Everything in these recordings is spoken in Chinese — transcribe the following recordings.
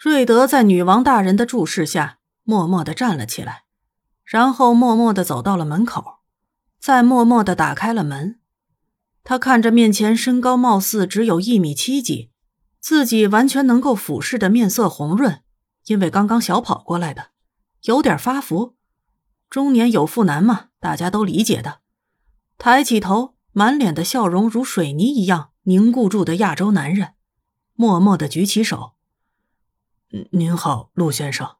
瑞德在女王大人的注视下，默默地站了起来，然后默默地走到了门口，再默默地打开了门。他看着面前身高貌似只有一米七几，自己完全能够俯视的面色红润，因为刚刚小跑过来的，有点发福。中年有妇男嘛，大家都理解的。抬起头，满脸的笑容如水泥一样凝固住的亚洲男人，默默的举起手：“您好，陆先生。”“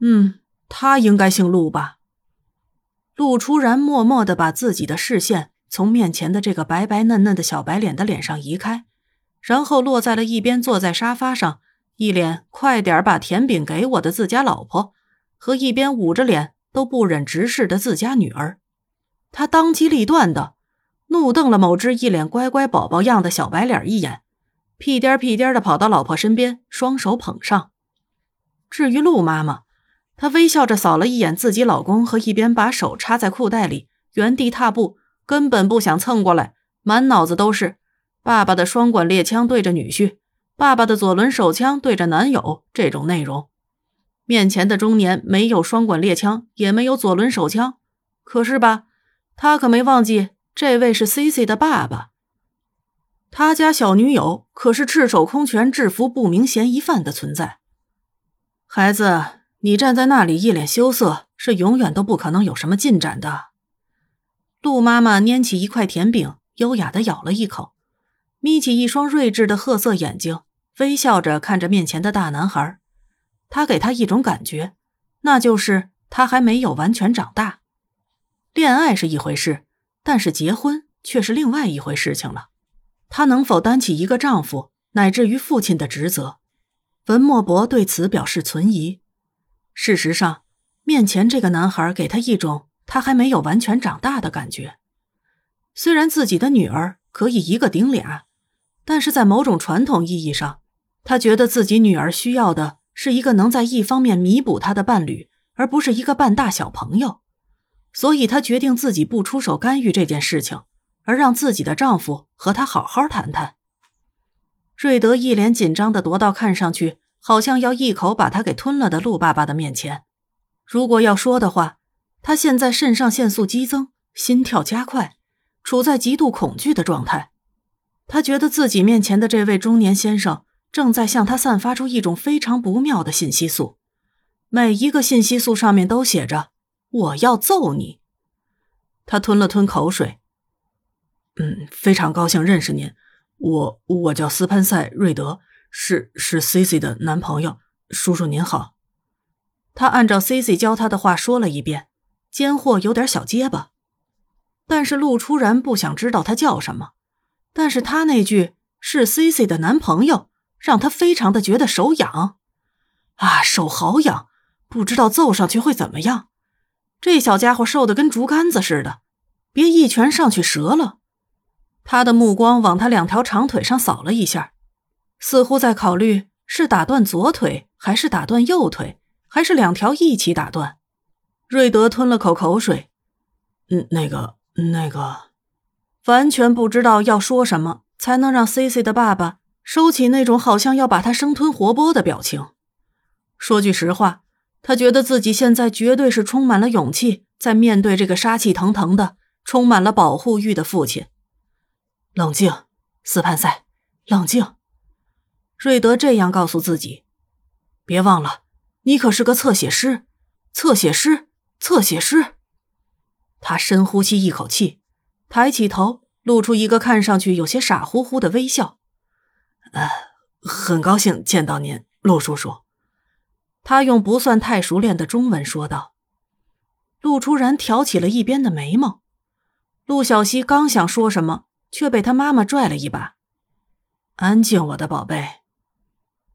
嗯，他应该姓陆吧？”陆初然默默的把自己的视线从面前的这个白白嫩嫩的小白脸的脸上移开，然后落在了一边坐在沙发上，一脸“快点把甜饼给我的自家老婆”和一边捂着脸都不忍直视的自家女儿。他当机立断的怒瞪了某只一脸乖乖宝宝样的小白脸一眼，屁颠屁颠的跑到老婆身边，双手捧上。至于陆妈妈，她微笑着扫了一眼自己老公，和一边把手插在裤袋里原地踏步，根本不想蹭过来，满脑子都是爸爸的双管猎枪对着女婿，爸爸的左轮手枪对着男友这种内容。面前的中年没有双管猎枪，也没有左轮手枪，可是吧？他可没忘记，这位是 C C 的爸爸。他家小女友可是赤手空拳制服不明嫌疑犯的存在。孩子，你站在那里一脸羞涩，是永远都不可能有什么进展的。陆妈妈拈起一块甜饼，优雅的咬了一口，眯起一双睿智的褐色眼睛，微笑着看着面前的大男孩。他给他一种感觉，那就是他还没有完全长大。恋爱是一回事，但是结婚却是另外一回事情了。她能否担起一个丈夫乃至于父亲的职责？文莫博对此表示存疑。事实上，面前这个男孩给他一种他还没有完全长大的感觉。虽然自己的女儿可以一个顶俩，但是在某种传统意义上，他觉得自己女儿需要的是一个能在一方面弥补他的伴侣，而不是一个半大小朋友。所以，她决定自己不出手干预这件事情，而让自己的丈夫和她好好谈谈。瑞德一脸紧张的踱到看上去好像要一口把他给吞了的陆爸爸的面前。如果要说的话，他现在肾上腺素激增，心跳加快，处在极度恐惧的状态。他觉得自己面前的这位中年先生正在向他散发出一种非常不妙的信息素，每一个信息素上面都写着。我要揍你！他吞了吞口水。嗯，非常高兴认识您。我我叫斯潘塞·瑞德，是是 Cici 的男朋友。叔叔您好。他按照 Cici 教他的话说了一遍，间货有点小结巴。但是陆初然不想知道他叫什么。但是他那句是 Cici 的男朋友，让他非常的觉得手痒。啊，手好痒！不知道揍上去会怎么样。这小家伙瘦的跟竹竿子似的，别一拳上去折了。他的目光往他两条长腿上扫了一下，似乎在考虑是打断左腿，还是打断右腿，还是两条一起打断。瑞德吞了口口水，嗯，那个，那个，完全不知道要说什么才能让 C C 的爸爸收起那种好像要把他生吞活剥的表情。说句实话。他觉得自己现在绝对是充满了勇气，在面对这个杀气腾腾的、充满了保护欲的父亲。冷静，斯潘塞，冷静。瑞德这样告诉自己。别忘了，你可是个侧写师，侧写师，侧写师。他深呼吸一口气，抬起头，露出一个看上去有些傻乎乎的微笑。呃，很高兴见到您，陆叔叔。他用不算太熟练的中文说道。陆初然挑起了一边的眉毛。陆小西刚想说什么，却被他妈妈拽了一把。“安静，我的宝贝。”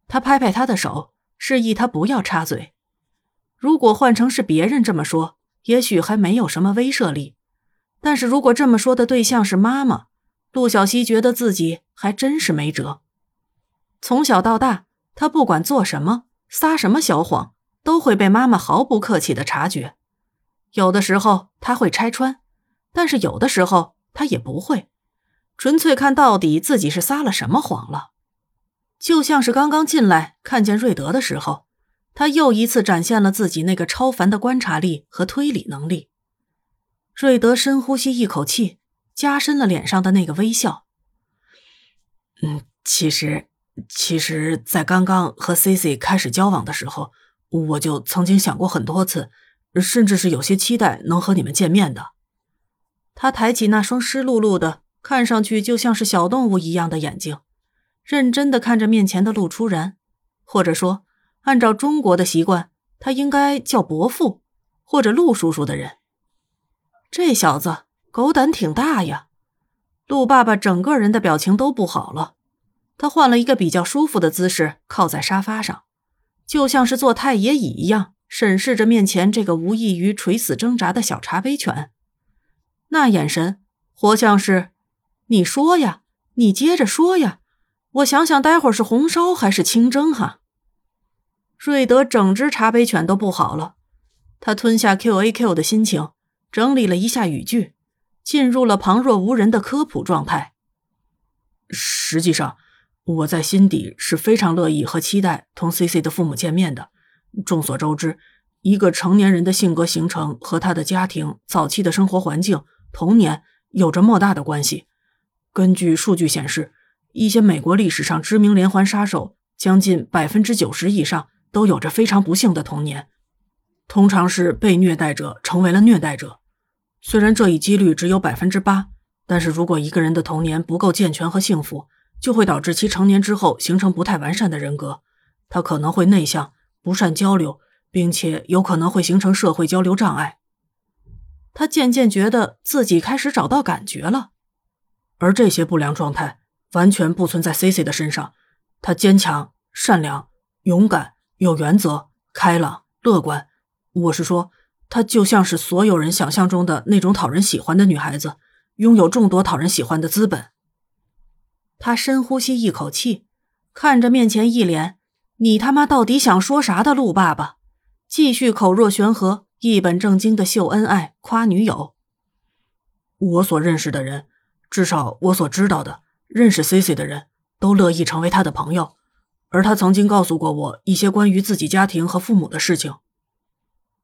他拍拍他的手，示意他不要插嘴。如果换成是别人这么说，也许还没有什么威慑力。但是如果这么说的对象是妈妈，陆小西觉得自己还真是没辙。从小到大，他不管做什么。撒什么小谎都会被妈妈毫不客气的察觉，有的时候他会拆穿，但是有的时候他也不会，纯粹看到底自己是撒了什么谎了。就像是刚刚进来看见瑞德的时候，他又一次展现了自己那个超凡的观察力和推理能力。瑞德深呼吸一口气，加深了脸上的那个微笑。嗯，其实，其实，在刚刚和 C C 开始交往的时候，我就曾经想过很多次，甚至是有些期待能和你们见面的。他抬起那双湿漉漉的、看上去就像是小动物一样的眼睛，认真的看着面前的陆初然，或者说，按照中国的习惯，他应该叫伯父或者陆叔叔的人。这小子狗胆挺大呀！陆爸爸整个人的表情都不好了。他换了一个比较舒服的姿势，靠在沙发上，就像是坐太爷椅一样，审视着面前这个无异于垂死挣扎的小茶杯犬。那眼神，活像是你说呀，你接着说呀，我想想，待会儿是红烧还是清蒸哈？瑞德整只茶杯犬都不好了，他吞下 Q A Q 的心情。整理了一下语句，进入了旁若无人的科普状态。实际上，我在心底是非常乐意和期待同 C C 的父母见面的。众所周知，一个成年人的性格形成和他的家庭早期的生活环境、童年有着莫大的关系。根据数据显示，一些美国历史上知名连环杀手，将近百分之九十以上都有着非常不幸的童年，通常是被虐待者成为了虐待者。虽然这一几率只有百分之八，但是如果一个人的童年不够健全和幸福，就会导致其成年之后形成不太完善的人格。他可能会内向、不善交流，并且有可能会形成社会交流障碍。他渐渐觉得自己开始找到感觉了，而这些不良状态完全不存在 C C 的身上。他坚强、善良、勇敢、有原则、开朗、乐观。我是说。她就像是所有人想象中的那种讨人喜欢的女孩子，拥有众多讨人喜欢的资本。他深呼吸一口气，看着面前一脸“你他妈到底想说啥”的陆爸爸，继续口若悬河、一本正经的秀恩爱、夸女友。我所认识的人，至少我所知道的认识 C C 的人都乐意成为他的朋友，而他曾经告诉过我一些关于自己家庭和父母的事情。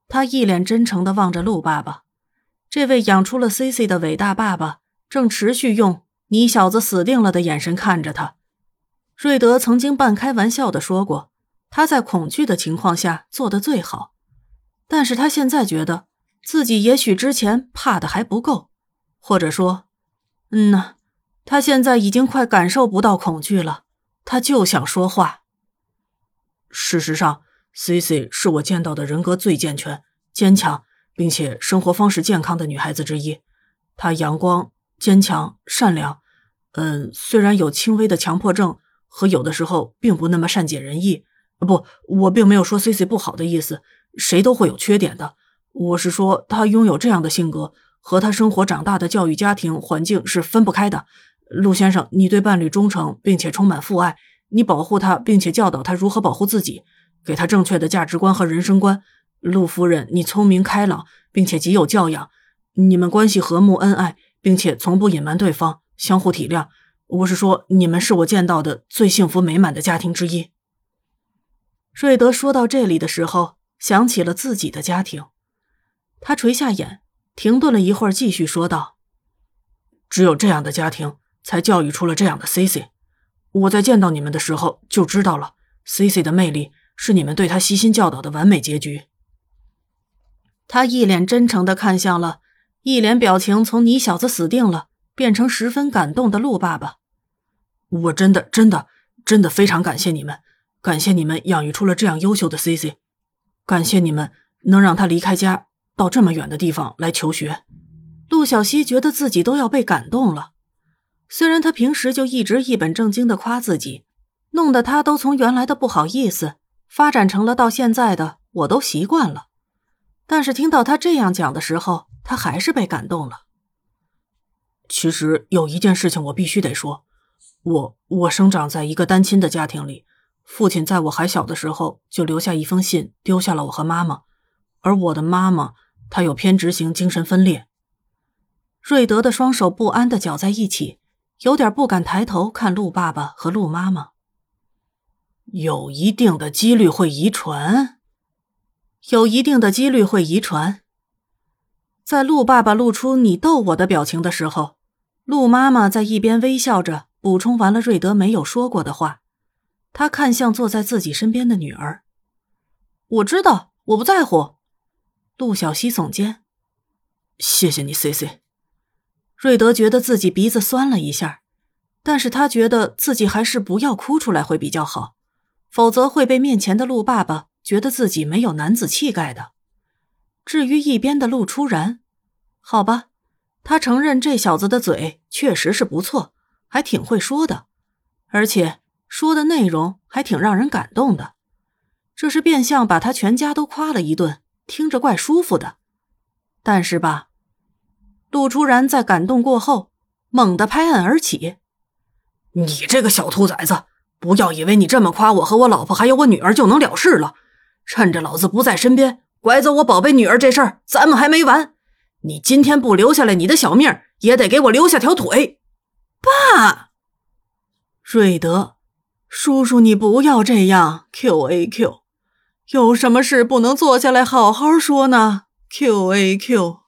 他一脸真诚地望着陆爸爸，这位养出了 C C 的伟大爸爸，正持续用“你小子死定了”的眼神看着他。瑞德曾经半开玩笑地说过，他在恐惧的情况下做的最好，但是他现在觉得自己也许之前怕的还不够，或者说，嗯呐，他现在已经快感受不到恐惧了，他就想说话。事实上。C C 是我见到的人格最健全、坚强，并且生活方式健康的女孩子之一。她阳光、坚强、善良。嗯，虽然有轻微的强迫症和有的时候并不那么善解人意。不，我并没有说 C C 不好的意思。谁都会有缺点的。我是说，她拥有这样的性格，和他生活长大的教育家庭环境是分不开的。陆先生，你对伴侣忠诚，并且充满父爱。你保护他，并且教导他如何保护自己。给他正确的价值观和人生观，陆夫人，你聪明开朗，并且极有教养，你们关系和睦恩爱，并且从不隐瞒对方，相互体谅。我是说，你们是我见到的最幸福美满的家庭之一。瑞德说到这里的时候，想起了自己的家庭，他垂下眼，停顿了一会儿，继续说道：“只有这样的家庭，才教育出了这样的 C C。我在见到你们的时候就知道了 C C 的魅力。”是你们对他悉心教导的完美结局。他一脸真诚的看向了，一脸表情从“你小子死定了”变成十分感动的陆爸爸。我真的、真的、真的非常感谢你们，感谢你们养育出了这样优秀的 C C，感谢你们能让他离开家到这么远的地方来求学。陆小西觉得自己都要被感动了，虽然他平时就一直一本正经的夸自己，弄得他都从原来的不好意思。发展成了到现在的，我都习惯了。但是听到他这样讲的时候，他还是被感动了。其实有一件事情我必须得说，我我生长在一个单亲的家庭里，父亲在我还小的时候就留下一封信，丢下了我和妈妈。而我的妈妈，她有偏执型精神分裂。瑞德的双手不安的搅在一起，有点不敢抬头看鹿爸爸和鹿妈妈。有一定的几率会遗传，有一定的几率会遗传。在鹿爸爸露出“你逗我”的表情的时候，鹿妈妈在一边微笑着补充完了瑞德没有说过的话。她看向坐在自己身边的女儿：“我知道，我不在乎。”陆小西耸肩：“谢谢你，C C。”瑞德觉得自己鼻子酸了一下，但是他觉得自己还是不要哭出来会比较好，否则会被面前的陆爸爸觉得自己没有男子气概的。至于一边的陆初然，好吧，他承认这小子的嘴确实是不错，还挺会说的，而且说的内容还挺让人感动的，这是变相把他全家都夸了一顿，听着怪舒服的。但是吧。陆初然在感动过后，猛地拍案而起：“你这个小兔崽子，不要以为你这么夸我和我老婆还有我女儿就能了事了！趁着老子不在身边，拐走我宝贝女儿这事儿，咱们还没完！你今天不留下来你的小命，也得给我留下条腿！”爸，瑞德，叔叔，你不要这样！Q A Q，有什么事不能坐下来好好说呢？Q A Q。